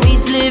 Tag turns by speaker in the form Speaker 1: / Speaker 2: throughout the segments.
Speaker 1: Cause your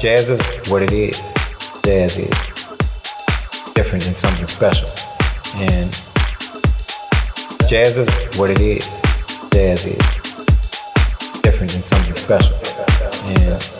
Speaker 1: jazz
Speaker 2: is what it is. Jazz is different than something special. And jazz is what it is. Jazz is different than something special. And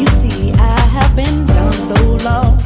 Speaker 2: you see, I have been down so
Speaker 1: long.